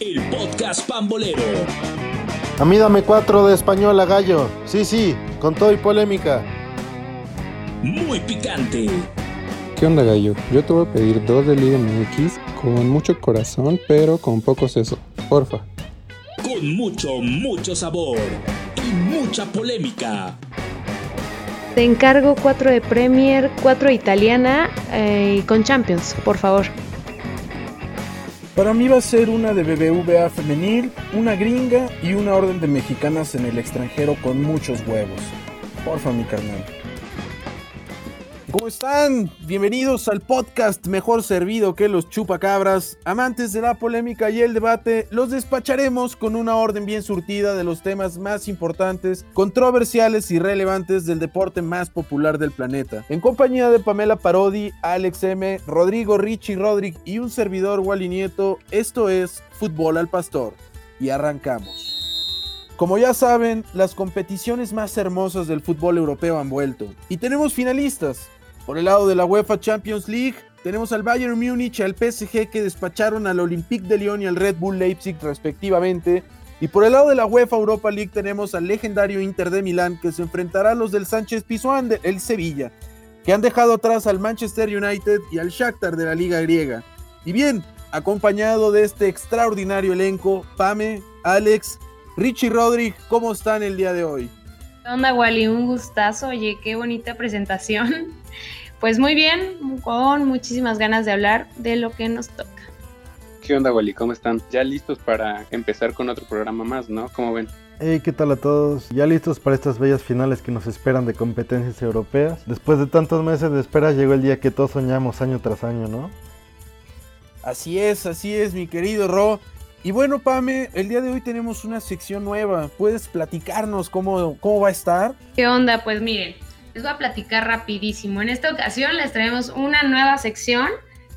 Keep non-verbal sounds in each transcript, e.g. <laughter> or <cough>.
el podcast pambolero. A mí dame cuatro de español a gallo. Sí, sí, con todo y polémica. Muy picante. ¿Qué onda, gallo? Yo te voy a pedir dos de Liga MX con mucho corazón, pero con poco seso. Porfa. Con mucho, mucho sabor y mucha polémica. Te encargo cuatro de Premier, cuatro de italiana eh, y con Champions, por favor. Para mí va a ser una de BBVA femenil, una gringa y una orden de mexicanas en el extranjero con muchos huevos. Porfa, mi carnal. ¿Cómo están? Bienvenidos al podcast mejor servido que los chupacabras. Amantes de la polémica y el debate, los despacharemos con una orden bien surtida de los temas más importantes, controversiales y relevantes del deporte más popular del planeta. En compañía de Pamela Parodi, Alex M, Rodrigo Richie Rodrick y un servidor Wally Nieto, esto es Fútbol al Pastor. Y arrancamos. Como ya saben, las competiciones más hermosas del fútbol europeo han vuelto. Y tenemos finalistas. Por el lado de la UEFA Champions League, tenemos al Bayern Múnich y al PSG que despacharon al Olympique de Lyon y al Red Bull Leipzig respectivamente. Y por el lado de la UEFA Europa League tenemos al legendario Inter de Milán que se enfrentará a los del Sánchez Pizjuán del Sevilla, que han dejado atrás al Manchester United y al Shakhtar de la Liga griega. Y bien, acompañado de este extraordinario elenco, Pame, Alex, Richie Rodríguez, ¿cómo están el día de hoy? ¿Qué onda, Wally? Un gustazo. Oye, qué bonita presentación. Pues muy bien, con muchísimas ganas de hablar de lo que nos toca. ¿Qué onda, Wally? ¿Cómo están? Ya listos para empezar con otro programa más, ¿no? ¿Cómo ven? Hey, ¿qué tal a todos? Ya listos para estas bellas finales que nos esperan de competencias europeas. Después de tantos meses de espera llegó el día que todos soñamos año tras año, ¿no? Así es, así es, mi querido Ro. Y bueno, Pame, el día de hoy tenemos una sección nueva. ¿Puedes platicarnos cómo, cómo va a estar? ¿Qué onda? Pues miren, les voy a platicar rapidísimo. En esta ocasión les traemos una nueva sección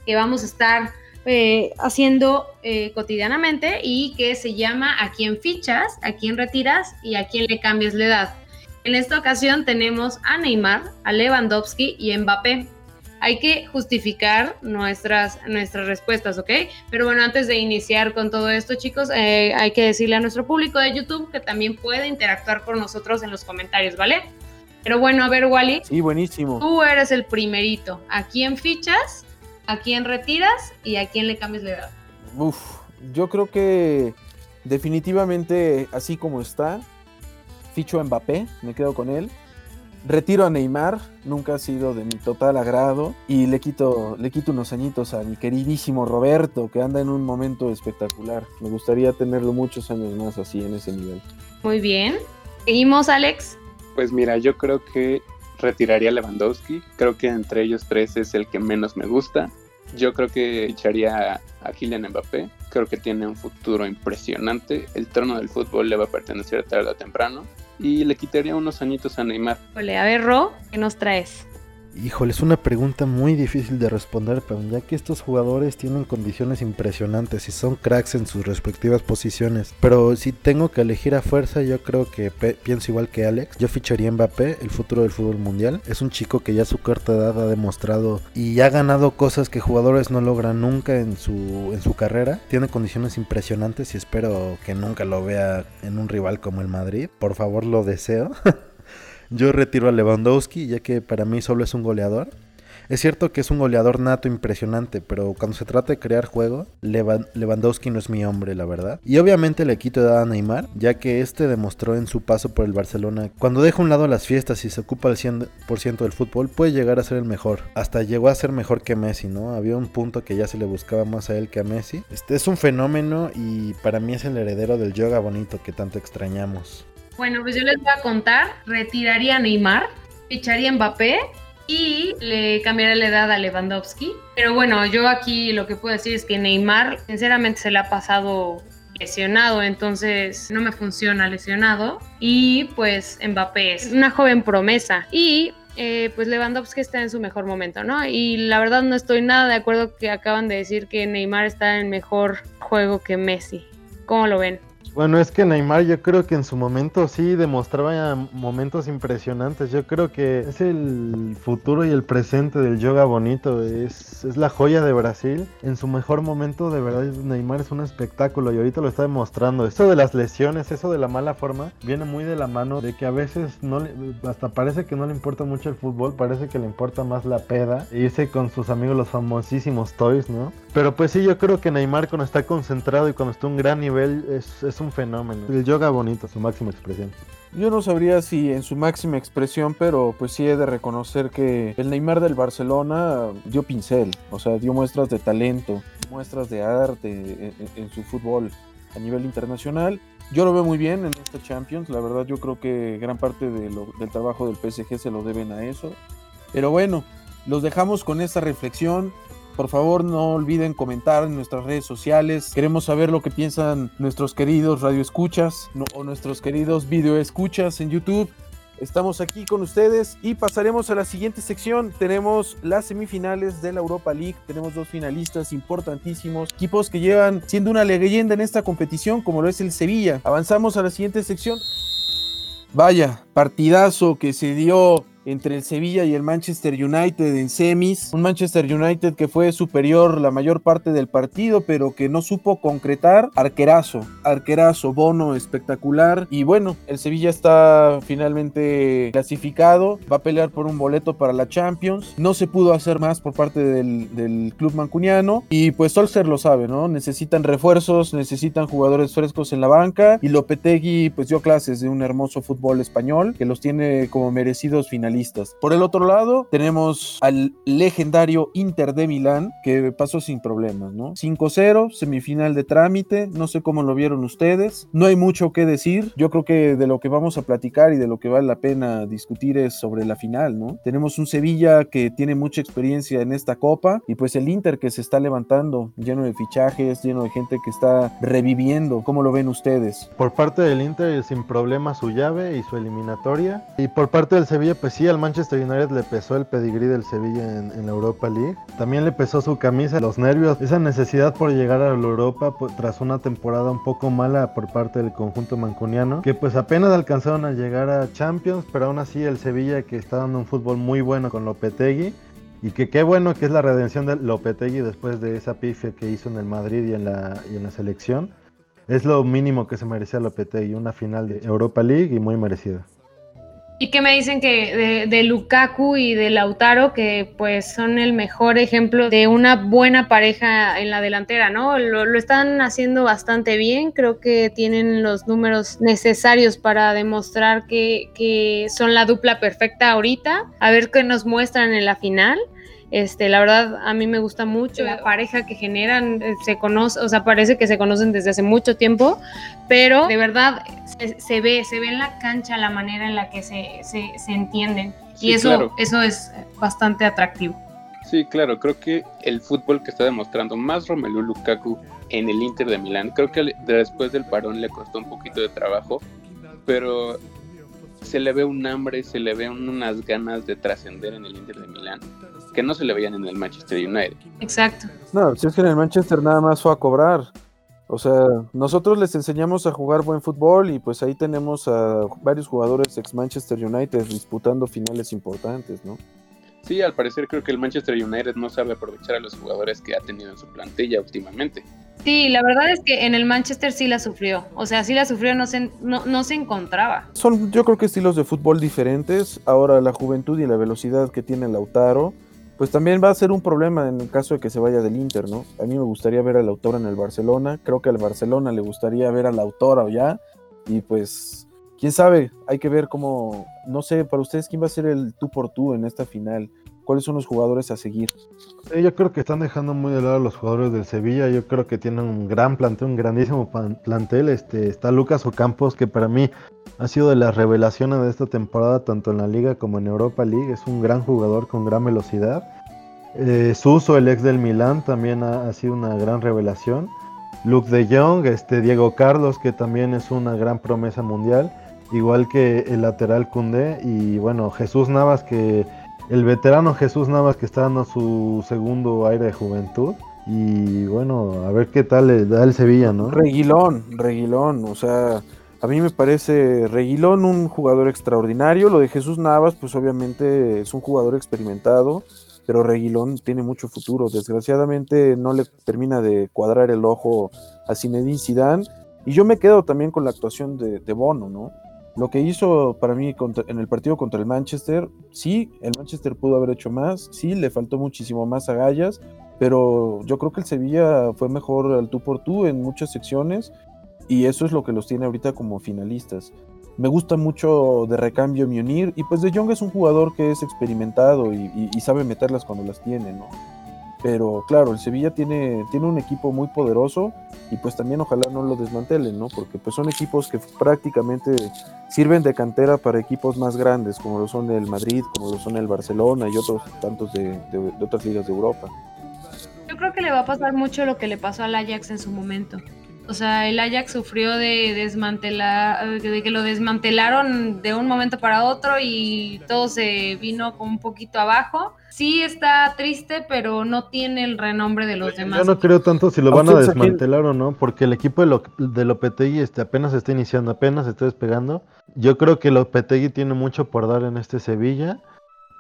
que vamos a estar eh, haciendo eh, cotidianamente y que se llama a quién fichas, a quién retiras y a quién le cambias la edad. En esta ocasión tenemos a Neymar, a Lewandowski y Mbappé. Hay que justificar nuestras, nuestras respuestas, ¿ok? Pero bueno, antes de iniciar con todo esto, chicos, eh, hay que decirle a nuestro público de YouTube que también puede interactuar con nosotros en los comentarios, ¿vale? Pero bueno, a ver, Wally. Sí, buenísimo. Tú eres el primerito. ¿A quién fichas? ¿A quién retiras? ¿Y a quién le cambias la edad? Uf, yo creo que definitivamente así como está, ficho a Mbappé, me quedo con él. Retiro a Neymar, nunca ha sido de mi total agrado. Y le quito, le quito unos añitos a mi queridísimo Roberto, que anda en un momento espectacular. Me gustaría tenerlo muchos años más así en ese nivel. Muy bien. Seguimos, Alex. Pues mira, yo creo que retiraría a Lewandowski. Creo que entre ellos tres es el que menos me gusta. Yo creo que echaría a Kylian Mbappé. Creo que tiene un futuro impresionante. El trono del fútbol le va a pertenecer tarde o temprano. Y le quitaría unos añitos a Neymar. Ole, a ver, Ro, ¿qué nos traes? Híjole, es una pregunta muy difícil de responder, pero ya que estos jugadores tienen condiciones impresionantes y son cracks en sus respectivas posiciones. Pero si tengo que elegir a fuerza, yo creo que pienso igual que Alex. Yo ficharía a Mbappé, el futuro del fútbol mundial. Es un chico que ya a su corta edad ha demostrado y ha ganado cosas que jugadores no logran nunca en su, en su carrera. Tiene condiciones impresionantes y espero que nunca lo vea en un rival como el Madrid. Por favor, lo deseo. <laughs> Yo retiro a Lewandowski, ya que para mí solo es un goleador. Es cierto que es un goleador nato impresionante, pero cuando se trata de crear juego, Lewandowski no es mi hombre, la verdad. Y obviamente le quito edad a Neymar, ya que este demostró en su paso por el Barcelona, cuando deja a un lado las fiestas y se ocupa al 100% del fútbol, puede llegar a ser el mejor. Hasta llegó a ser mejor que Messi, ¿no? Había un punto que ya se le buscaba más a él que a Messi. Este es un fenómeno y para mí es el heredero del yoga bonito que tanto extrañamos. Bueno, pues yo les voy a contar. Retiraría a Neymar, ficharía a Mbappé y le cambiaría la edad a Lewandowski. Pero bueno, yo aquí lo que puedo decir es que Neymar, sinceramente, se le ha pasado lesionado, entonces no me funciona lesionado. Y pues Mbappé es una joven promesa. Y eh, pues Lewandowski está en su mejor momento, ¿no? Y la verdad no estoy nada de acuerdo que acaban de decir que Neymar está en mejor juego que Messi. ¿Cómo lo ven? Bueno, es que Neymar yo creo que en su momento sí demostraba momentos impresionantes. Yo creo que es el futuro y el presente del yoga bonito. Es, es la joya de Brasil. En su mejor momento, de verdad, Neymar es un espectáculo y ahorita lo está demostrando. Eso de las lesiones, eso de la mala forma, viene muy de la mano de que a veces no le, hasta parece que no le importa mucho el fútbol, parece que le importa más la peda. E irse con sus amigos los famosísimos Toys, ¿no? Pero pues sí, yo creo que Neymar cuando está concentrado y cuando está a un gran nivel es, es un fenómeno. El yoga bonito, su máxima expresión. Yo no sabría si en su máxima expresión, pero pues sí he de reconocer que el Neymar del Barcelona dio pincel, o sea, dio muestras de talento, muestras de arte en, su fútbol a nivel internacional. Yo lo veo muy bien en esta Champions, la verdad yo creo que gran parte del trabajo del PSG se lo deben a eso. Pero bueno, los dejamos con esta reflexión. Por favor, no olviden comentar en nuestras redes sociales. Queremos saber lo que piensan nuestros queridos radioescuchas o nuestros queridos videoescuchas en YouTube. Estamos aquí con ustedes y pasaremos a la siguiente sección. Tenemos las semifinales de la Europa League. Tenemos dos finalistas importantísimos, equipos que llevan siendo una leyenda en esta competición, como lo es el Sevilla. Avanzamos a la siguiente sección. Vaya, partidazo que se dio entre el Sevilla y el Manchester United en semis. Un Manchester United que fue superior la mayor parte del partido, pero que no supo concretar. Arquerazo, arquerazo, bono espectacular. Y bueno, el Sevilla está finalmente clasificado. Va a pelear por un boleto para la Champions. No se pudo hacer más por parte del, club mancuniano. Y pues Solskjaer lo sabe, ¿no? Necesitan refuerzos, necesitan jugadores frescos en la banca. Y Lopetegui pues dio clases de un hermoso fútbol español que los tiene como merecidos finalistas por el otro lado, tenemos al legendario Inter de Milán, que pasó sin problemas, ¿no? 5-0, semifinal de trámite, no sé cómo lo vieron ustedes, no hay mucho que decir, yo creo que de lo que vamos a platicar y de lo que vale la pena discutir es sobre la final, ¿no? Tenemos un Sevilla que tiene mucha experiencia en esta copa y pues el Inter que se está levantando, lleno de fichajes, lleno de gente que está reviviendo, ¿cómo lo ven ustedes? Por parte del Inter sin problema su llave y su eliminatoria y por parte del Sevilla pues sí, al Manchester United le pesó el pedigrí del Sevilla en, la Europa League. También le pesó su camisa, los nervios, esa necesidad por llegar a la Europa tras una temporada un poco mala por parte del conjunto mancuniano, que pues apenas alcanzaron a llegar a Champions, pero aún así el Sevilla que está dando un fútbol muy bueno con Lopetegui. Y que qué bueno que es la redención de Lopetegui después de esa pifia que hizo en el Madrid y en la, y en la selección. Es lo mínimo que se merecía Lopetegui, una final de Europa League y muy merecida. ¿Y qué me dicen que de, Lukaku y de Lautaro, que pues son el mejor ejemplo de una buena pareja en la delantera, ¿no? Lo, están haciendo bastante bien, creo que tienen los números necesarios para demostrar que, que son la dupla perfecta ahorita, a ver qué nos muestran en la final. Este, la verdad, a mí me gusta mucho la pareja que generan, eh, se conoce, o sea, parece que se conocen desde hace mucho tiempo, pero de verdad se, ve, se ve en la cancha la manera en la que se, se, entienden. y eso, eso es bastante atractivo. Sí, claro, creo que el fútbol que está demostrando más Romelu Lukaku en el Inter de Milán, creo que después del parón le costó un poquito de trabajo, pero se le ve un hambre, se le ve unas ganas de trascender en el Inter de Milán que no se le veían en el Manchester United. Exacto. No, si es que en el Manchester nada más fue a cobrar. O sea, nosotros les enseñamos a jugar buen fútbol y pues ahí tenemos a varios jugadores ex Manchester United disputando finales importantes, ¿no? Sí, al parecer creo que el Manchester United no sabe aprovechar a los jugadores que ha tenido en su plantilla últimamente. Sí, la verdad es que en el Manchester sí la sufrió. O sea, sí la sufrió, no se, no, no se encontraba. Son, yo creo que estilos de fútbol diferentes. Ahora la juventud y la velocidad que tiene Lautaro pues también va a ser un problema en el caso de que se vaya del Inter, ¿no? A mí me gustaría ver al autor en el Barcelona, creo que al Barcelona le gustaría ver al autor ya, y pues, quién sabe, hay que ver cómo, no sé, para ustedes, ¿quién va a ser el tú por tú en esta final? ¿Cuáles son los jugadores a seguir? yo creo que están dejando muy de lado los jugadores del Sevilla. Yo creo que tienen un gran plantel, un grandísimo plantel. Este, está Lucas Ocampos, que para mí ha sido de las revelaciones de esta temporada, tanto en la Liga como en Europa League. Es un gran jugador con gran velocidad. Eh, Suso, el ex del Milán, también ha, sido una gran revelación. Luke de Jong, este, Diego Carlos, que también es una gran promesa mundial. Igual que el lateral Cundé. Y bueno, Jesús Navas, que el veterano Jesús Navas, que está dando su segundo aire de juventud. Y bueno, a ver qué tal le da el Sevilla, ¿no? Reguilón, Reguilón, o sea, a mí me parece Reguilón un jugador extraordinario. Lo de Jesús Navas, pues obviamente es un jugador experimentado, pero Reguilón tiene mucho futuro. Desgraciadamente no le termina de cuadrar el ojo a Zinedine Zidane. Y yo me quedo también con la actuación de, de Bono, ¿no? Lo que hizo para mí en el partido contra el Manchester, sí, el Manchester pudo haber hecho más, sí, le faltó muchísimo más a Gallas, pero yo creo que el Sevilla fue mejor al tú por tú en muchas secciones y eso es lo que los tiene ahorita como finalistas. Me gusta mucho de recambio Munir y pues De Jong es un jugador que es experimentado y, y sabe meterlas cuando las tiene, ¿no? Pero claro, el Sevilla tiene, tiene un equipo muy poderoso y pues también ojalá no lo desmantelen, ¿no? Porque pues son equipos que prácticamente sirven de cantera para equipos más grandes, como lo son el Madrid, como lo son el Barcelona y otros tantos de, otras ligas de Europa. Yo creo que le va a pasar mucho lo que le pasó al Ajax en su momento. O sea, el Ajax sufrió de desmantelar, de que lo desmantelaron de un momento para otro y todo se vino con un poquito abajo sí está triste, pero no tiene el renombre de los demás. Yo no creo tanto si lo van a desmantelar o no, porque el equipo de, de Lopetegui este, apenas está iniciando, apenas está despegando. Yo creo que Lopetegui tiene mucho por dar en este Sevilla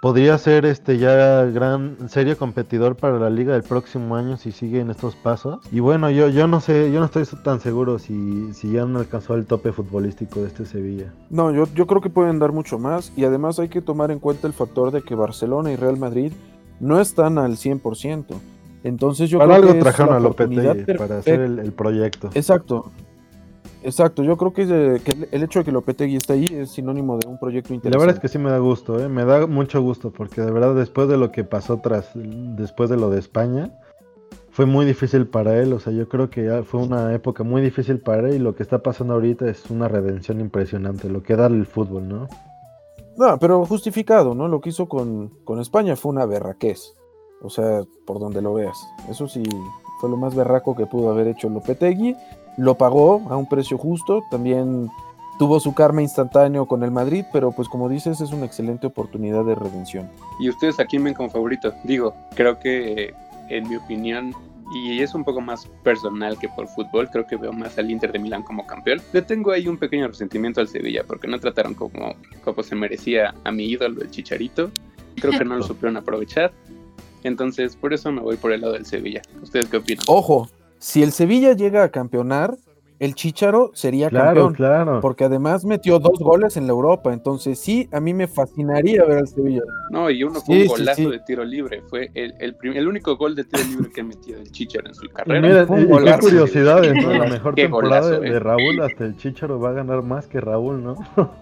podría ser este ya gran serio competidor para la liga del próximo año si sigue en estos pasos. Y bueno, yo, yo no sé, yo no estoy tan seguro si, si ya no alcanzó el tope futbolístico de este Sevilla. No, yo, yo creo que pueden dar mucho más y además hay que tomar en cuenta el factor de que Barcelona y Real Madrid no están al 100%. Entonces yo para creo algo trajeron a Lopetegui para hacer el, el proyecto. Exacto. Exacto, yo creo que, el hecho de que Lopetegui esté ahí es sinónimo de un proyecto interesante. La verdad es que sí me da gusto, ¿eh? me da mucho gusto, porque de verdad después de lo que pasó tras, después de lo de España, fue muy difícil para él, o sea, yo creo que fue una época muy difícil para él y lo que está pasando ahorita es una redención impresionante, lo que da el fútbol, ¿no? No, pero justificado, ¿no? Lo que hizo con, con España fue una berraquez, o sea, por donde lo veas. Eso sí, fue lo más berraco que pudo haber hecho Lopetegui lo pagó a un precio justo, también tuvo su karma instantáneo con el Madrid, pero pues como dices es una excelente oportunidad de redención. ¿Y ustedes a quién ven como favorito? Digo, creo que en mi opinión, y es un poco más personal que por fútbol, creo que veo más al Inter de Milán como campeón. Le tengo ahí un pequeño resentimiento al Sevilla porque no trataron como, como se merecía a mi ídolo, el Chicharito. Creo que no lo <laughs> supieron aprovechar. Entonces, por eso me voy por el lado del Sevilla. ¿Ustedes qué opinan? Ojo, si el Sevilla llega a campeonar, el Chicharo sería claro, campeón. Claro. Porque además metió dos goles en la Europa. Entonces, sí, a mí me fascinaría ver al Sevilla. No, y uno fue un golazo de tiro libre. Fue el, el, único gol de tiro libre que metió el Chicharo en su carrera. Mira, qué curiosidades, ¿no? La mejor temporada de, eh. Raúl, hasta el Chicharo va a ganar más que Raúl, ¿no? <laughs>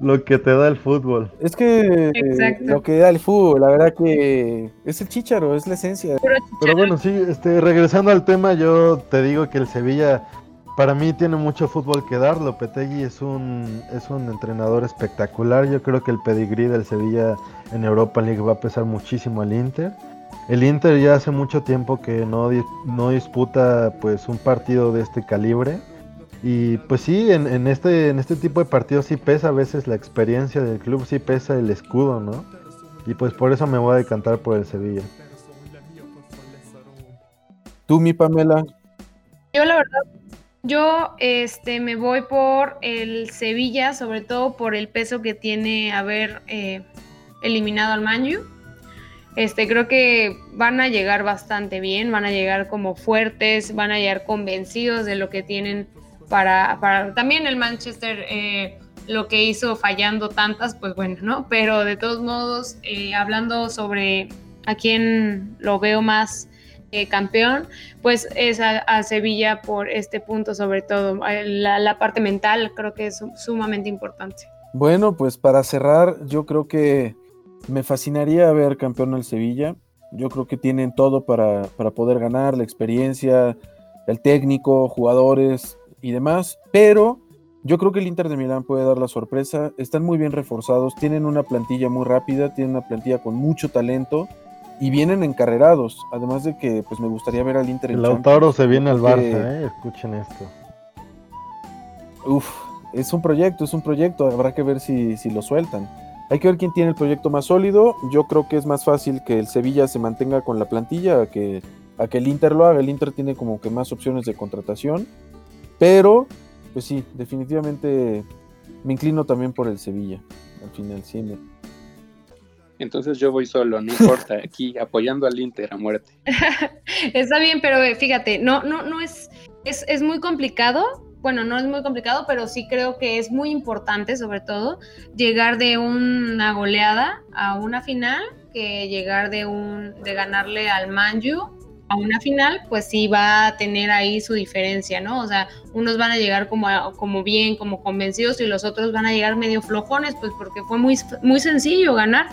lo que te da el fútbol. Es que lo que da el fútbol, la verdad que es el chicharo, es la esencia. Pero, bueno, sí, este, regresando al tema, yo te digo que el Sevilla para mí tiene mucho fútbol que dar. Lopetegui es un, es un entrenador espectacular. Yo creo que el pedigrí del Sevilla en Europa League va a pesar muchísimo al Inter. El Inter ya hace mucho tiempo que no, no disputa pues un partido de este calibre y pues sí, en, este, en este tipo de partidos sí pesa a veces la experiencia del club, sí pesa el escudo, ¿no? Y pues por eso me voy a decantar por el Sevilla. ¿Tú, mi Pamela? Yo la verdad, yo este, me voy por el Sevilla, sobre todo por el peso que tiene haber eh, eliminado al Manju. Este, creo que van a llegar bastante bien, van a llegar como fuertes, van a llegar convencidos de lo que tienen para, también el Manchester eh, lo que hizo fallando tantas, pues bueno, ¿no? Pero de todos modos, eh, hablando sobre a quién lo veo más eh, campeón, pues es a, Sevilla por este punto sobre todo. La, parte mental creo que es sumamente importante. Bueno, pues para cerrar, yo creo que me fascinaría ver campeón al Sevilla. Yo creo que tienen todo para, para poder ganar, la experiencia, el técnico, jugadores, y demás, pero yo creo que el Inter de Milán puede dar la sorpresa. Están muy bien reforzados, tienen una plantilla muy rápida, tienen una plantilla con mucho talento y vienen encarrerados. Además de que pues me gustaría ver al Inter en El Lautaro se viene al Barça, eh, escuchen esto. Uf, es un proyecto, es un proyecto, habrá que ver si, si lo sueltan. Hay que ver quién tiene el proyecto más sólido. Yo creo que es más fácil que el Sevilla se mantenga con la plantilla que a que el Inter lo haga. El Inter tiene como que más opciones de contratación, pero pues sí, definitivamente me inclino también por el Sevilla. Al final, sí. Entonces yo voy solo, no importa, aquí apoyando al Inter a muerte. <laughs> Está bien, pero eh, fíjate, no, no, no es, es, es muy complicado bueno, no es muy complicado, pero sí creo que es muy importante, sobre todo, llegar de una goleada a una final, que llegar de un de ganarle al Manju a una final, pues sí va a tener ahí su diferencia, ¿no? O sea, unos van a llegar como, como bien, como convencidos y los otros van a llegar medio flojones, pues porque fue muy, muy sencillo ganar.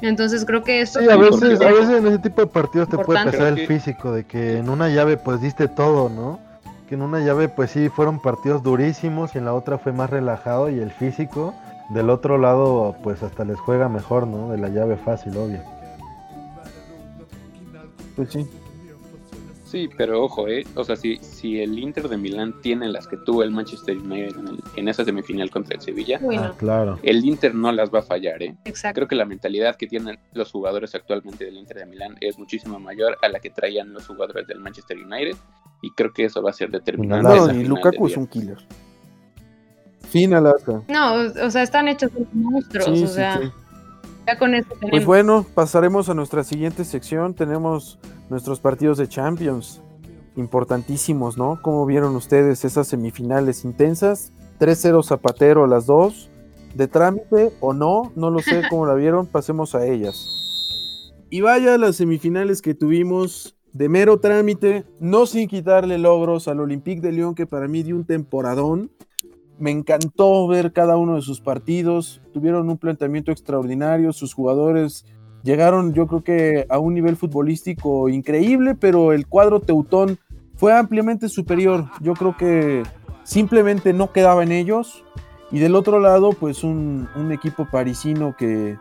Entonces creo que esto... Sí, a veces, a veces en ese tipo de partidos te puede pasar el físico, de que en una llave pues diste todo, ¿no? que en una llave pues sí fueron partidos durísimos y en la otra fue más relajado y el físico del otro lado pues hasta les juega mejor, ¿no? De la llave fácil, obvio. Pues sí. Sí, pero ojo, ¿eh? O sea, si, si el Inter de Milán tiene las que tuvo el Manchester United en, esa semifinal contra el Sevilla, ah, claro. el Inter no las va a fallar, ¿eh? Exacto. Creo que la mentalidad que tienen los jugadores actualmente del Inter de Milán es muchísimo mayor a la que traían los jugadores del Manchester United y creo que eso va a ser determinante. No, y Lukaku es un killer. Finalaza. No, o sea, están hechos monstruos, o sea. Ya con eso Pues bueno, pasaremos a nuestra siguiente sección. Tenemos nuestros partidos de Champions. Importantísimos, ¿no? ¿Cómo vieron ustedes esas semifinales intensas? 3-0 Zapatero las dos. ¿De trámite o no? No lo sé <laughs> cómo la vieron. Pasemos a ellas. Y vaya las semifinales que tuvimos de mero trámite, no sin quitarle logros al Olympique de Lyon, que para mí dio un temporadón. Me encantó ver cada uno de sus partidos, tuvieron un planteamiento extraordinario, sus jugadores llegaron yo creo que a un nivel futbolístico increíble, pero el cuadro teutón fue ampliamente superior. Yo creo que simplemente no quedaba en ellos. Y del otro lado, pues un, equipo parisino que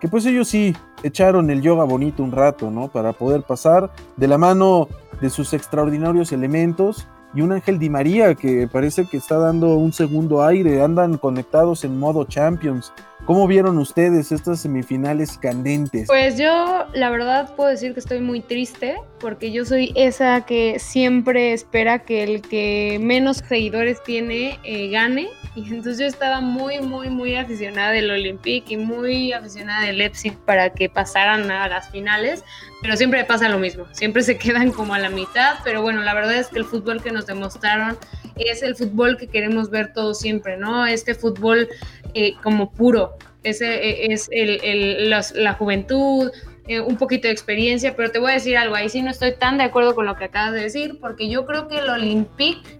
que pues ellos sí echaron el yoga bonito un rato, ¿no? Para poder pasar de la mano de sus extraordinarios elementos y un Ángel Di María que parece que está dando un segundo aire, andan conectados en modo Champions. ¿Cómo vieron ustedes estas semifinales candentes? Pues yo la verdad puedo decir que estoy muy triste porque yo soy esa que siempre espera que el que menos seguidores tiene eh, gane y entonces yo estaba muy, muy, muy aficionada del Olympique y muy aficionada del Leipzig para que pasaran a las finales, pero siempre pasa lo mismo, siempre se <laughs> quedan como a la mitad, pero bueno, la verdad es que el fútbol que nos demostraron es el fútbol que queremos ver todos siempre, ¿no? Este fútbol eh, como puro, ese eh, es el, la juventud, eh, un poquito de experiencia, pero te voy a decir algo, ahí sí no estoy tan de acuerdo con lo que acabas de decir, porque yo creo que el Olympique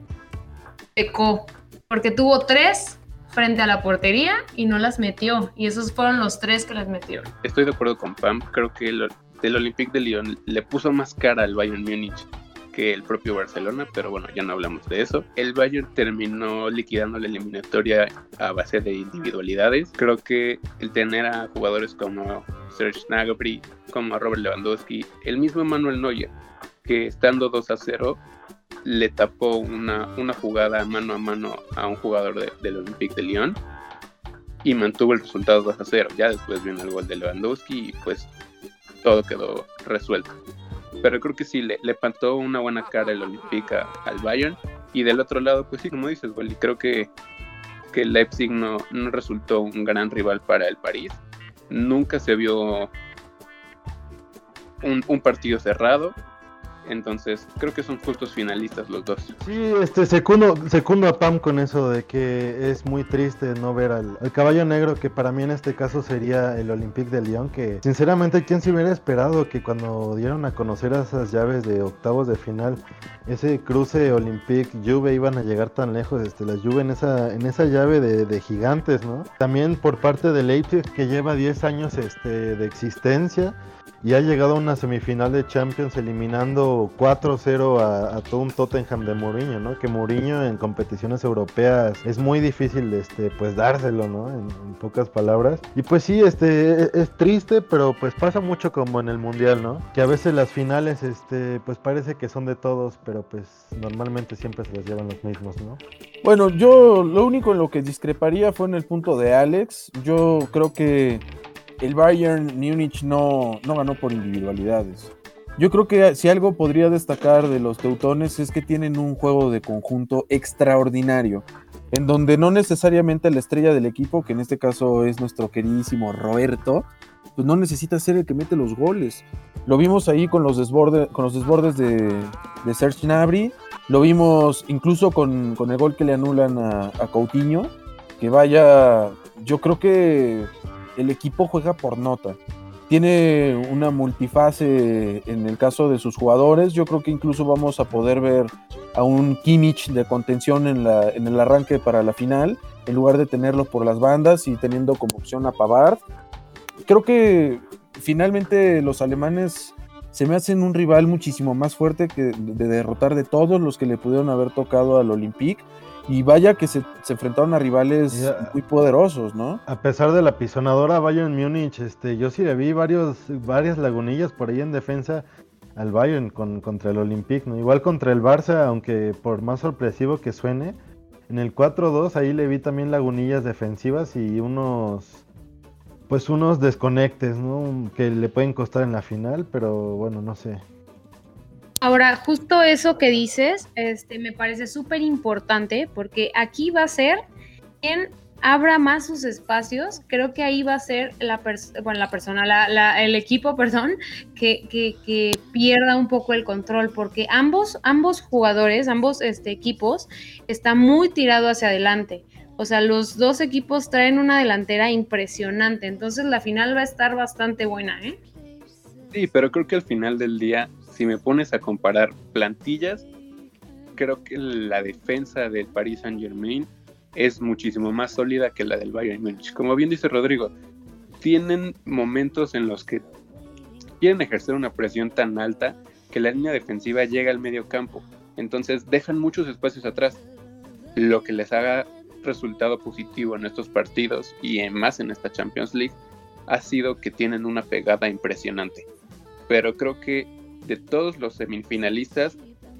pecó porque tuvo tres frente a la portería y no las metió. Y esos fueron los tres que las metió. Estoy de acuerdo con Pam. Creo que el, del Olympique de Lyon le puso más cara al Bayern Múnich el propio Barcelona, pero bueno, ya no hablamos de eso. El Bayern terminó liquidando la eliminatoria a base de individualidades. Creo que el tener a jugadores como Serge Gnabry, como Robert Lewandowski, el mismo Manuel Neuer, que estando 2 a 0 le tapó una, una jugada mano a mano a un jugador del Olympique de Lyon y mantuvo el resultado 2 a 0. Ya después vino el gol de Lewandowski y pues todo quedó resuelto. Pero creo que sí, le, le una buena cara el Olympique al Bayern. Y del otro lado, pues sí, como dices, Wally, creo que, que Leipzig no, no resultó un gran rival para el París. Nunca se vio un, un partido cerrado entonces, creo que son justos finalistas los dos. Sí, este, secundo, secundo a Pam con eso de que es muy triste no ver al, caballo negro, que para mí en este caso sería el Olympique de Lyon, que sinceramente, ¿quién se hubiera esperado que cuando dieron a conocer esas llaves de octavos de final, ese cruce Olympique-Juve iban a llegar tan lejos, este, la Juve en esa, en esa llave de, de gigantes, ¿no? También por parte de Leipzig, que lleva 10 años este, de existencia y ha llegado a una semifinal de Champions eliminando 4-0 a, todo un Tottenham de Mourinho, ¿no? Que Mourinho en competiciones europeas es muy difícil este pues dárselo, ¿no? En, pocas palabras. Y pues sí, este e, es, triste, pero pues pasa mucho como en el mundial, ¿no? Que a veces las finales este pues parece que son de todos, pero pues normalmente siempre se las llevan los mismos, ¿no? Bueno, yo lo único en lo que discreparía fue en el punto de Alex. Yo creo que el Bayern Múnich no, no ganó por individualidades. Yo creo que si algo podría destacar de los teutones es que tienen un juego de conjunto extraordinario, en donde no necesariamente la estrella del equipo, que en este caso es nuestro queridísimo Roberto, pues no necesita ser el que mete los goles. Lo vimos ahí con los, desbordes, de, de Serge Gnabry, lo vimos incluso con, el gol que le anulan a, a Coutinho, que vaya, yo creo que el equipo juega por nota tiene una multifase en el caso de sus jugadores. Yo creo que incluso vamos a poder ver a un Kimmich de contención en, la, en el arranque para la final, en lugar de tenerlo por las bandas y teniendo como opción a Pavard. Creo que finalmente los alemanes se me hacen un rival muchísimo más fuerte que de derrotar de todos los que le pudieron haber tocado al Olympique. Y vaya que se, enfrentaron a rivales muy poderosos, ¿no? A pesar de la pisonadora Bayern Múnich, este, yo sí le vi varios, varias lagunillas por ahí en defensa al Bayern con, contra el Olympique, ¿no? Igual contra el Barça, aunque por más sorpresivo que suene, en el 4-2 ahí le vi también lagunillas defensivas y unos pues unos desconectes, ¿no? Que le pueden costar en la final, pero bueno, no sé. Ahora, justo eso que dices, este, me parece súper importante porque aquí va a ser quien abra más sus espacios. Creo que ahí va a ser la, bueno, la persona, la, el equipo, <laughs> perdón, que, que, pierda un poco el control porque ambos, ambos jugadores, ambos este, equipos están muy tirados hacia adelante. O sea, los dos equipos traen una delantera impresionante. Entonces la final va a estar bastante buena, ¿eh? Sí, pero creo que al final del día si me pones a comparar plantillas, creo que la defensa del Paris Saint Germain es muchísimo más sólida que la del Bayern Múnich. Como bien dice Rodrigo, tienen momentos en los que quieren ejercer una presión tan alta que la línea defensiva llega al medio campo. Entonces dejan muchos espacios atrás, lo que les haga resultado positivo en estos partidos y más en esta Champions League ha sido que tienen una pegada impresionante. Pero creo que de todos los semifinalistas,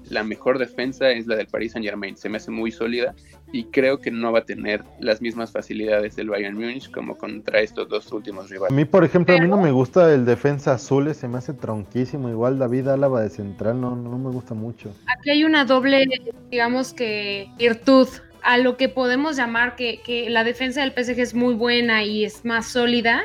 la mejor defensa es la del Paris Saint Germain. Se me hace muy sólida y creo que no va a tener las mismas facilidades del Bayern Múnich como contra estos dos últimos rivales. A mí, por ejemplo, a mí no me gusta el defensa azul, se me hace tronquísimo. Igual David Álava de central no, no me gusta mucho. Aquí hay una doble, digamos que, virtud a lo que podemos llamar que, que la defensa del PSG es muy buena y es más sólida,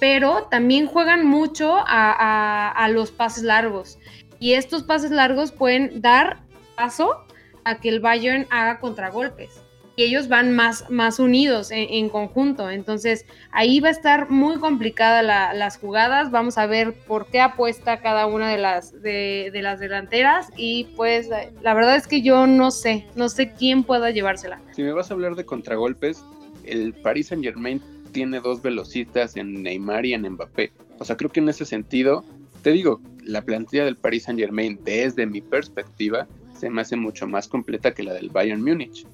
pero también juegan mucho a, los pases largos. Y estos pases largos pueden dar paso a que el Bayern haga contragolpes. Y ellos van más, más unidos en, conjunto. Entonces ahí va a estar muy complicada las jugadas. Vamos a ver por qué apuesta cada una de las, de, de las delanteras. Y pues la verdad es que yo no sé, no sé quién pueda llevársela. Si me vas a hablar de contragolpes, el Paris Saint Germain tiene dos velocistas en Neymar y en Mbappé. O sea, creo que en ese sentido, te digo, la plantilla del Paris Saint Germain, desde mi perspectiva, se me hace mucho más completa que la del Bayern Múnich.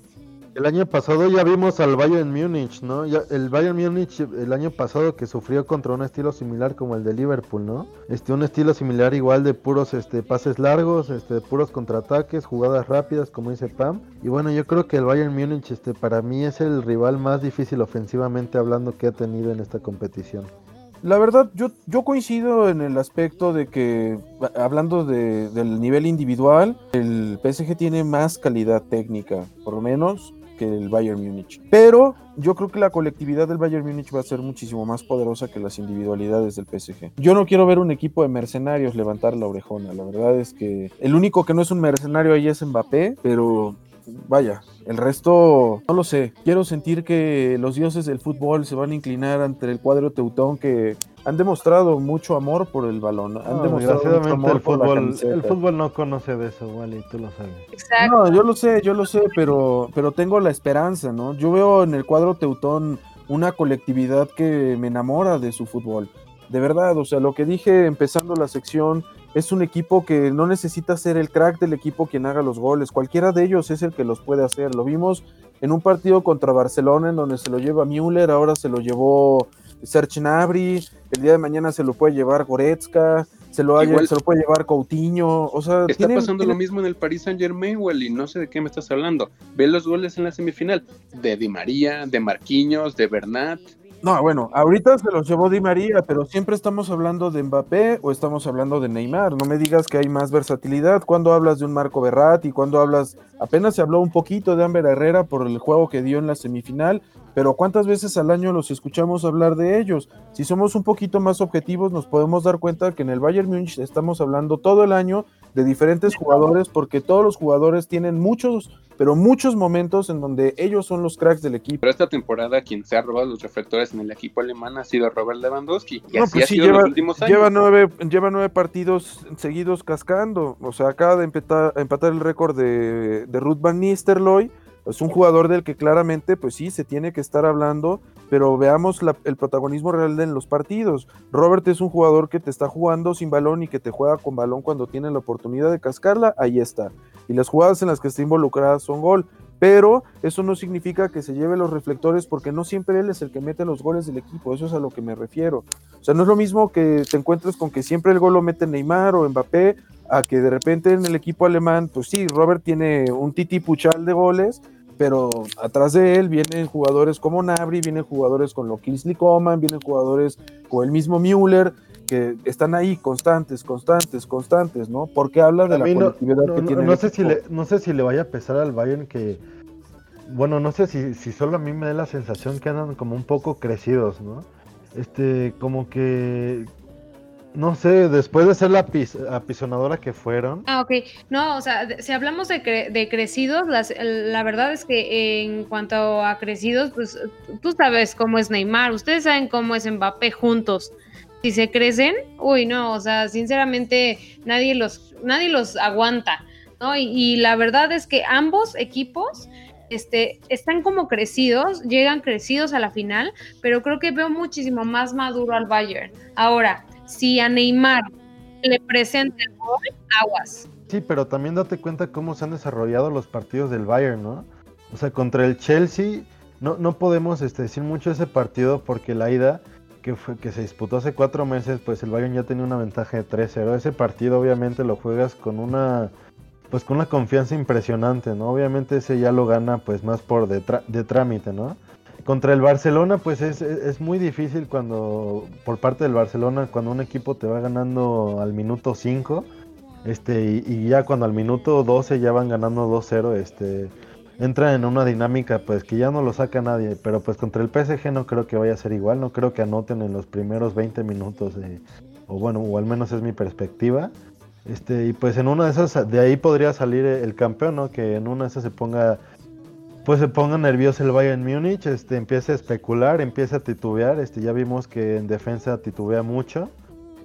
El año pasado ya vimos al Bayern Múnich, ¿no? el Bayern Múnich el año pasado que sufrió contra un estilo similar como el de Liverpool, ¿no? Este un estilo similar igual de puros este pases largos, este puros contraataques, jugadas rápidas, como dice Pam. Y bueno, yo creo que el Bayern Múnich este para mí es el rival más difícil ofensivamente hablando que ha tenido en esta competición. La verdad, yo, yo coincido en el aspecto de que, hablando del nivel individual, el PSG tiene más calidad técnica, por lo menos que el Bayern Múnich. Pero yo creo que la colectividad del Bayern Múnich va a ser muchísimo más poderosa que las individualidades del PSG. Yo no quiero ver un equipo de mercenarios levantar la orejona. La verdad es que el único que no es un mercenario ahí es Mbappé, pero vaya, el resto no lo sé. Quiero sentir que los dioses del fútbol se van a inclinar ante el cuadro teutón que han demostrado mucho amor por el balón. Han demostrado mucho amor el fútbol, el fútbol no conoce de eso, Wally, tú lo sabes. No, yo lo sé, yo lo sé, pero, pero tengo la esperanza, ¿no? Yo veo en el cuadro teutón una colectividad que me enamora de su fútbol. De verdad, o sea, lo que dije empezando la sección es un equipo que no necesita ser el crack del equipo quien haga los goles. Cualquiera de ellos es el que los puede hacer. Lo vimos en un partido contra Barcelona en donde se lo lleva Müller, ahora se lo llevó Serge Gnabry, el día de mañana se lo puede llevar Goretzka, se lo, se lo puede llevar Coutinho, o sea... Está pasando lo mismo en el Paris Saint Germain, y no sé de qué me estás hablando. Ve los goles en la semifinal, de Di María, de Marquinhos, de Bernat, No, bueno, ahorita se los llevó Di María, pero siempre estamos hablando de Mbappé o estamos hablando de Neymar. No me digas que hay más versatilidad. Cuando hablas de un Marco Berratti, cuando hablas, apenas se habló un poquito de Amber Herrera por el juego que dio en la semifinal, pero ¿cuántas veces al año los escuchamos hablar de ellos? Si somos un poquito más objetivos, nos podemos dar cuenta que en el Bayern Múnich estamos hablando todo el año de diferentes jugadores, porque todos los jugadores tienen muchos, pero muchos momentos en donde ellos son los cracks del equipo. Pero esta temporada quien se ha robado los reflectores en el equipo alemán ha sido Robert Lewandowski. Y No, así pues ha sí, sido lleva, los últimos años. lleva nueve, lleva nueve partidos seguidos cascando. O sea, acaba de empatar, empatar el récord de, de Ruth Van Nistelrooy. Es un jugador del que claramente, pues sí, se tiene que estar hablando, pero veamos el protagonismo real en los partidos. Robert es un jugador que te está jugando sin balón y que te juega con balón cuando tiene la oportunidad de cascarla, ahí está. Y las jugadas en las que está involucrada son gol. Pero eso no significa que se lleve los reflectores porque no siempre él es el que mete los goles del equipo, eso es a lo que me refiero. O sea, no es lo mismo que te encuentres con que siempre el gol lo mete Neymar o Mbappé, a que de repente en el equipo alemán, pues sí, Robert tiene un titi puchal de goles, pero atrás de él vienen jugadores como Nabri, vienen jugadores con lo Kingsley Coman, vienen jugadores con el mismo Müller, que están ahí constantes, constantes, constantes, ¿no? Porque habla de la no, colectividad no- que no- tiene no sé si le, no sé si le vaya a pesar al Bayern que, bueno, no sé si, si solo a mí me da la sensación que andan como un poco crecidos, ¿no? Este, como que, no sé, después de ser la apis- apisonadora que fueron, Ah, ok. No, o sea, si hablamos de, cre- de crecidos, las- la verdad es que en cuanto a crecidos, pues tú sabes cómo es Neymar, ustedes saben cómo es Mbappé juntos. Si se crecen, uy, no, o sea, sinceramente nadie los, nadie los aguanta, ¿no? Y, y la verdad es que ambos equipos este, están como crecidos, llegan crecidos a la final, pero creo que veo muchísimo más maduro al Bayern. Ahora, si a Neymar le presenta el gol, aguas. sí, pero también date cuenta cómo se han desarrollado los partidos del Bayern, ¿no? O sea, contra el Chelsea no, no podemos este, decir mucho ese partido porque la ida que, fue, que se disputó hace cuatro meses, pues el Bayern ya tenía una ventaja de 3-0. Ese partido obviamente lo juegas con una pues con una confianza impresionante, ¿no? Obviamente ese ya lo gana pues más por de, de trámite, ¿no? Contra el Barcelona pues es, es- muy difícil cuando por parte del Barcelona cuando un equipo te va ganando al minuto 5 este y, ya cuando al minuto 12 ya van ganando 2-0 este entra en una dinámica pues que ya no lo saca nadie, pero pues contra el PSG no creo que vaya a ser igual, no creo que anoten en los primeros 20 minutos de, o bueno, o al menos es mi perspectiva. Este, y pues en una de esas, de ahí podría salir el campeón, ¿no? Que en una de esas se ponga, pues se ponga nervioso el Bayern Múnich, este, empiece a especular, empiece a titubear, este, ya vimos que en defensa titubea mucho,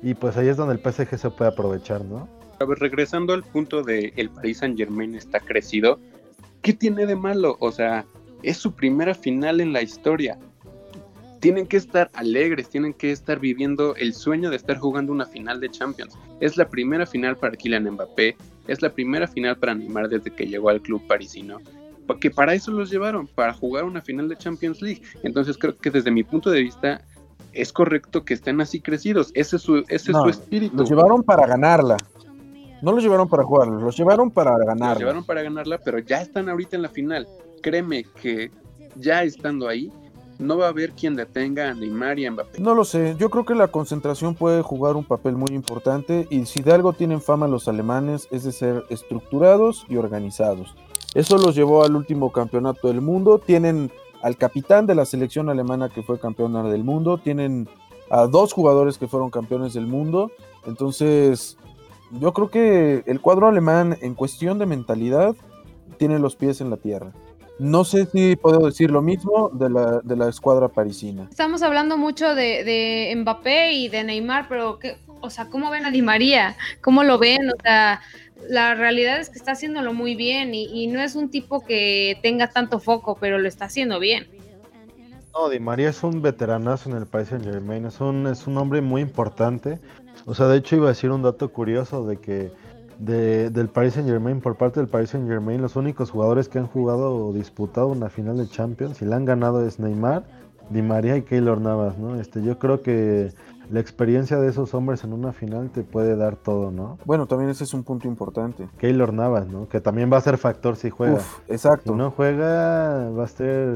y pues ahí es donde el PSG se puede aprovechar, ¿no? Regresando al punto de el Paris Saint Germain está crecido, ¿qué tiene de malo? O sea, es su primera final en la historia. Tienen que estar alegres, tienen que estar viviendo el sueño de estar jugando una final de Champions. Es la primera final para Kylian Mbappé, es la primera final para Neymar desde que llegó al club parisino. Que para eso los llevaron, para jugar una final de Champions League. Entonces creo que desde mi punto de vista es correcto que estén así crecidos. Ese es su, ese es su espíritu. Los llevaron para ganarla. No los llevaron para jugarlos, los llevaron para Los ganarla. llevaron para ganarla, pero ya están ahorita en la final. Créeme que ya estando ahí, no va a haber quien detenga a Neymar y a Mbappé. No lo sé, yo creo que la concentración puede jugar un papel muy importante y si de algo tienen fama los alemanes es de ser estructurados y organizados. Eso los llevó al último campeonato del mundo, tienen al capitán de la selección alemana que fue campeona del mundo, tienen a dos jugadores que fueron campeones del mundo, entonces yo creo que el cuadro alemán en cuestión de mentalidad tiene los pies en la tierra. No sé si puedo decir lo mismo de la, de la escuadra parisina. Estamos hablando mucho de, Mbappé y de Neymar, pero ¿qué, o sea, ¿cómo ven a Di María? ¿Cómo lo ven? O sea, la realidad es que está haciéndolo muy bien y, y no es un tipo que tenga tanto foco, pero lo está haciendo bien. No, Di María es un veteranazo en el Paris Saint Germain, es un, es un hombre muy importante. O sea, de hecho iba a decir un dato curioso de que de, del Paris Saint Germain, por parte del Paris Saint Germain, los únicos jugadores que han jugado o disputado una final de Champions y la han ganado es Neymar, Di María y Keylor Navas, ¿no? Este, yo creo que la experiencia de esos hombres en una final te puede dar todo, ¿no? Bueno, también ese es un punto importante. Keylor Navas, ¿no? Que también va a ser factor si juega. Uf, exacto. Si no juega, va a ser,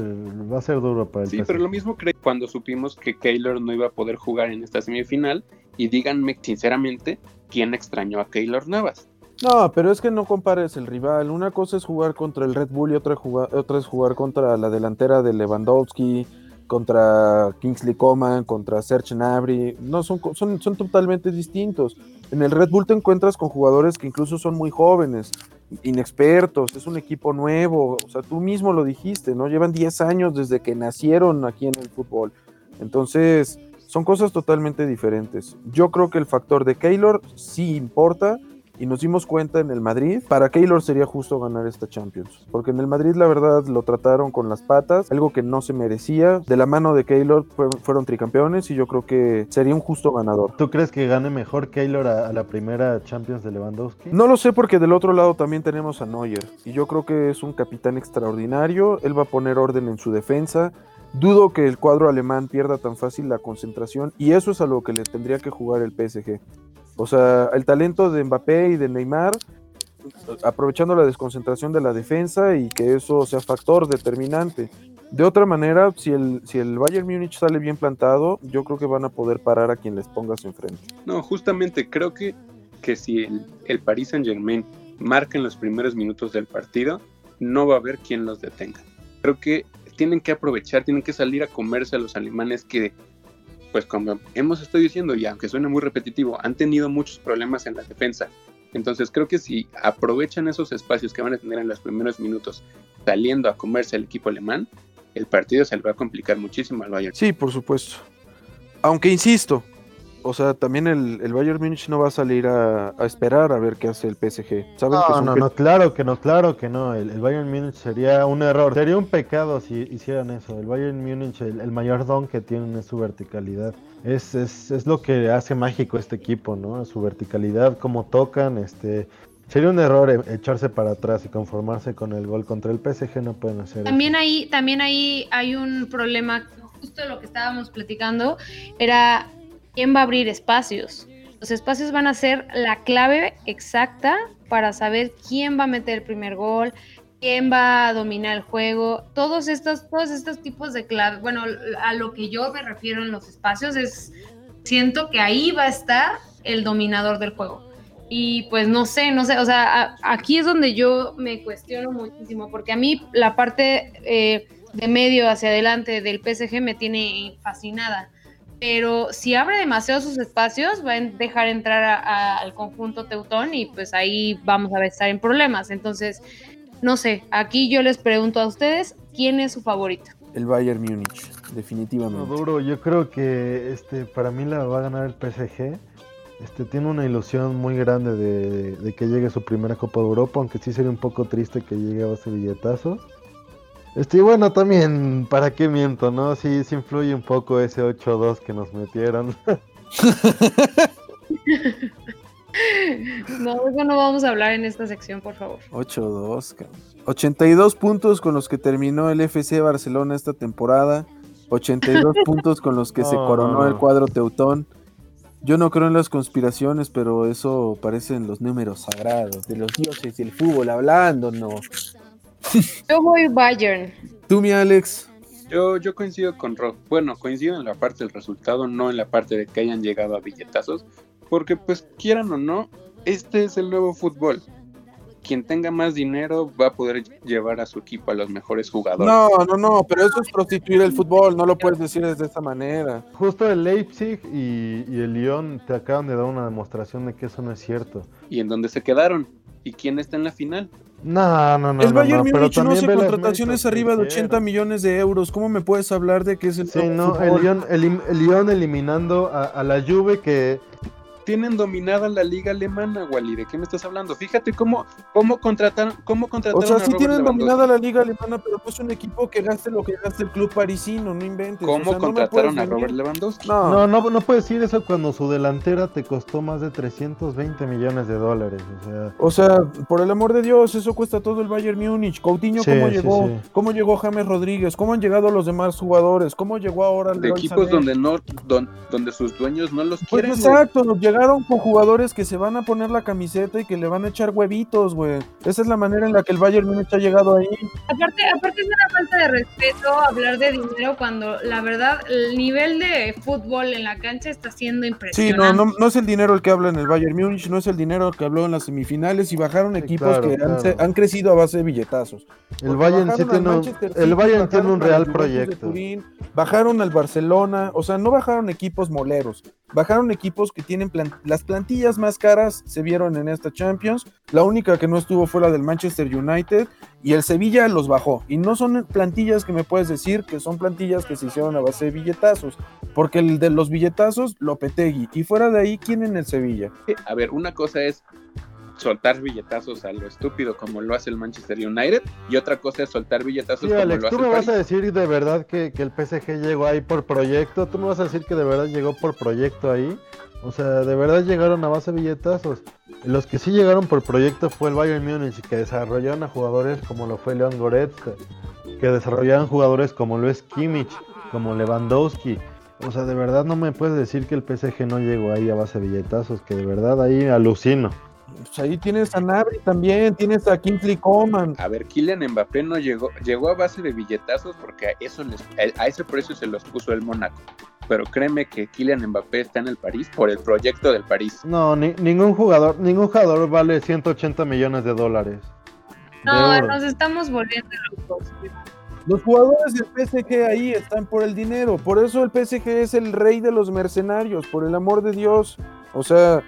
va a ser duro para el Sí, pero lo mismo creí cuando supimos que Keylor no iba a poder jugar en esta semifinal. Y díganme sinceramente, ¿quién extrañó a Keylor Navas? No, pero es que no compares el rival. Una cosa es jugar contra el Red Bull y otra, otra es jugar contra la delantera de Lewandowski, contra Kingsley Coman, contra Serge Gnabry. No, son, son, son totalmente distintos. En el Red Bull te encuentras con jugadores que incluso son muy jóvenes, inexpertos, es un equipo nuevo. O sea, tú mismo lo dijiste, ¿no? Llevan 10 años desde que nacieron aquí en el fútbol. Entonces, son cosas totalmente diferentes. Yo creo que el factor de Keylor sí importa y nos dimos cuenta en el Madrid, para Keylor sería justo ganar esta Champions, porque en el Madrid la verdad lo trataron con las patas, algo que no se merecía. De la mano de Keylor fue- fueron tricampeones y yo creo que sería un justo ganador. ¿Tú crees que gane mejor Keylor a, a la primera Champions de Lewandowski? No lo sé porque del otro lado también tenemos a Neuer y yo creo que es un capitán extraordinario, él va a poner orden en su defensa. Dudo que el cuadro alemán pierda tan fácil la concentración y eso es a lo que le tendría que jugar el PSG. O sea, el talento de Mbappé y de Neymar, aprovechando la desconcentración de la defensa y que eso sea factor determinante. De otra manera, si el, si el Bayern Múnich sale bien plantado, yo creo que van a poder parar a quien les pongas enfrente. No, justamente creo que, que si el, el Paris Saint Germain marca en los primeros minutos del partido, no va a haber quien los detenga. Creo que tienen que aprovechar, tienen que salir a comerse a los alemanes que, pues como hemos estado diciendo, y aunque suene muy repetitivo, han tenido muchos problemas en la defensa. Entonces creo que si aprovechan esos espacios que van a tener en los primeros minutos saliendo a comerse al equipo alemán, el partido se le va a complicar muchísimo al Bayern. Sí, por supuesto. Aunque insisto, o sea, también el, el Bayern Múnich no va a salir a, a esperar a ver qué hace el PSG. Saben que No, son no, que- no, claro que no, claro que no. El, el Bayern Múnich sería un error, sería un pecado si hicieran eso. El Bayern Múnich, el, el mayor don que tienen es su verticalidad. Es, es, es lo que hace mágico este equipo, ¿no? Su verticalidad, cómo tocan, este... Sería un error e- echarse para atrás y conformarse con el gol contra el PSG, no pueden hacer También eso. ahí, también ahí hay un problema, justo lo que estábamos platicando, era quién va a abrir espacios. Los espacios van a ser la clave exacta para saber quién va a meter el primer gol, quién va a dominar el juego. Todos estos, todos estos tipos de clave, bueno, a lo que yo me refiero en los espacios es, siento que ahí va a estar el dominador del juego. Y pues no sé, no sé, o sea, a- aquí es donde yo me cuestiono muchísimo, porque a mí la parte eh, de medio hacia adelante del PSG me tiene fascinada. Pero si abre demasiado sus espacios, va a dejar entrar a- a- al conjunto teutón y pues ahí vamos a estar en problemas. Entonces, no sé, aquí yo les pregunto a ustedes, ¿quién es su favorito? el Bayern Múnich, No, definitivamente. duro, yo creo que este para mí la va a ganar el PSG. Este tiene una ilusión muy grande de, de que llegue su primera Copa de Europa, aunque sí sería un poco triste que llegue a base de billetazos. Este, y bueno, también, ¿para qué miento, no? Sí, sí influye un poco ese 8-2 que nos metieron. <laughs> No, eso no vamos a hablar en esta sección, por favor. 8-2, cabrón. 82 puntos con los que terminó el FC Barcelona esta temporada. 82 <laughs> puntos con los que se coronó el cuadro Teutón. Yo no creo en las conspiraciones, pero eso parecen los números sagrados de los dioses del fútbol hablando, ¿no? Yo voy Bayern. Tú, mi Alex. Yo, yo coincido con Rob. Bueno, coincido en la parte del resultado, no en la parte de que hayan llegado a billetazos, porque pues quieran o no, este es el nuevo fútbol. Quien tenga más dinero va a poder llevar a su equipo a los mejores jugadores. No, no, no, pero eso es prostituir el fútbol, no lo puedes decir de esa manera. Justo el Leipzig y, y el Lyon te acaban de dar una demostración de que eso no es cierto. ¿Y en dónde se quedaron? ¿Y quién está en la final? No, no, no. el Bayern no, Múnich no hace contrataciones arriba de hicieron. 80 millones de euros. ¿Cómo me puedes hablar de que es el Sí, no, Lyon, el Lyon eliminando a, a la Juve que tienen dominada la liga alemana, Wally. ¿De qué me estás hablando? Fíjate cómo, cómo contrataron, cómo contrataron O sea, a sí Robert tienen dominada la liga alemana, pero no es un equipo que gaste lo que gasta el club parisino, no inventes. ¿Cómo O sea, contrataron a Robert Lewandowski? No, No, no, no puedes decir eso cuando su delantera te costó más de 320 millones de dólares. O sea, O sea, por el amor de Dios, eso cuesta todo el Bayern Múnich. Coutinho, Sí, ¿cómo sí, llegó? sí. ¿Cómo llegó James Rodríguez? ¿Cómo han llegado los demás jugadores? ¿Cómo llegó ahora de Leroy equipos Sané? donde no, don- donde sus dueños no los Pues quieren. exacto, nos llegaron con jugadores que se van a poner la camiseta y que le van a echar huevitos, güey. Esa es la manera en la que el Bayern Múnich ha llegado ahí. Aparte, aparte es una falta de respeto hablar de dinero cuando la verdad el nivel de fútbol en la cancha está siendo Sí, impresionante. no, no, no es el dinero el que habla en el Bayern Múnich, no es el dinero que habló en las semifinales y bajaron Sí, equipos claro, que han, claro. se- han crecido a base de billetazos. el Porque Bayern sí tiene un, el Bayern tiene un real proyecto. Turín, bajaron al Barcelona, o sea, no bajaron equipos moleros, bajaron equipos que tienen las plantillas más caras se vieron en esta Champions. La única que no estuvo fue la del Manchester United y el Sevilla los bajó. Y no son plantillas que me puedes decir que son plantillas que se hicieron a base de billetazos, porque el de los billetazos Lopetegui y fuera de ahí quién en el Sevilla. A ver, una cosa es soltar billetazos a lo estúpido como lo hace el Manchester United y otra cosa es soltar billetazos Sí, como Alex, lo hace tú el me vas a decir de verdad que, que el PSG llegó ahí por proyecto. Tú me vas a decir que de verdad llegó por proyecto ahí. O sea, de verdad llegaron a base de billetazos. Los que sí llegaron por proyecto fue el Bayern Múnich, que desarrollaron a jugadores como lo fue Leon Goretzka, que desarrollaron jugadores como lo es Kimmich, como Lewandowski. O sea, de verdad no me puedes decir que el PSG no llegó ahí a base de billetazos, que de verdad ahí alucino. Pues ahí tienes a Nabri también, tienes a Kingsley Coman. A ver, Kylian Mbappé no llegó, llegó a base de billetazos porque a, eso les, a, ese precio se los puso el Mónaco. Pero créeme que Kylian Mbappé está en el París por el proyecto del París. No, ni- ningún jugador, ningún jugador vale 180 millones de dólares. No, nos estamos volviendo locos. Los jugadores del PSG ahí están por el dinero. Por eso el PSG es el rey de los mercenarios, por el amor de Dios. O sea,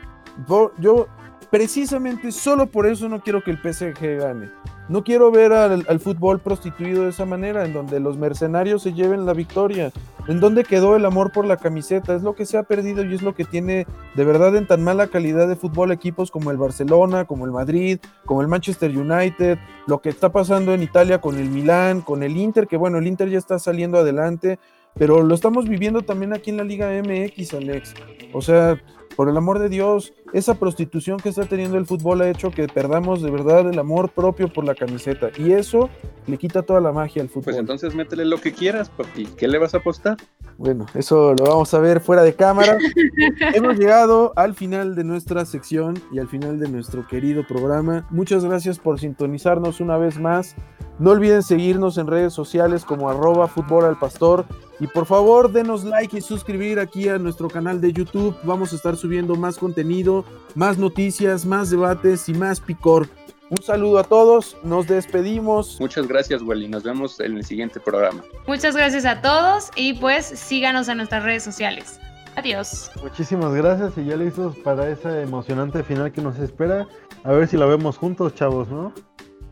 yo precisamente solo por eso no quiero que el PSG gane. No quiero ver al, al fútbol prostituido de esa manera, en donde los mercenarios se lleven la victoria. ¿En dónde quedó el amor por la camiseta? Es lo que se ha perdido y es lo que tiene de verdad en tan mala calidad de fútbol equipos como el Barcelona, como el Madrid, como el Manchester United, lo que está pasando en Italia con el Milán, con el Inter, que bueno, el Inter ya está saliendo adelante, pero lo estamos viviendo también aquí en la Liga MX, Alex. O sea, por el amor de Dios, esa prostitución que está teniendo el fútbol ha hecho que perdamos de verdad el amor propio por la camiseta y eso le quita toda la magia al fútbol. Pues entonces métele lo que quieras, papi. ¿Qué le vas a apostar? Bueno, eso lo vamos a ver fuera de cámara. <laughs> Hemos llegado al final de nuestra sección y al final de nuestro querido programa. Muchas gracias por sintonizarnos una vez más. No olviden seguirnos en redes sociales como arroba fútbol al pastor. Y por favor, denos like y suscribir aquí a nuestro canal de YouTube. Vamos a estar subiendo más contenido, más noticias, más debates y más picor. Un saludo a todos, nos despedimos. Muchas gracias, Wally. Nos vemos en el siguiente programa. Muchas gracias a todos y pues síganos en nuestras redes sociales. Adiós. Muchísimas gracias y ya listos para esa emocionante final que nos espera. A ver si la vemos juntos, chavos, ¿no?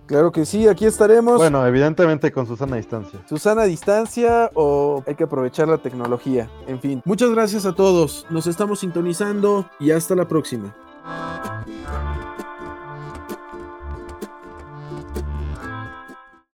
Claro que sí, aquí estaremos. Bueno, evidentemente con Susana a distancia. Susana a distancia o hay que aprovechar la tecnología. En fin, muchas gracias a todos. Nos estamos sintonizando y hasta la próxima.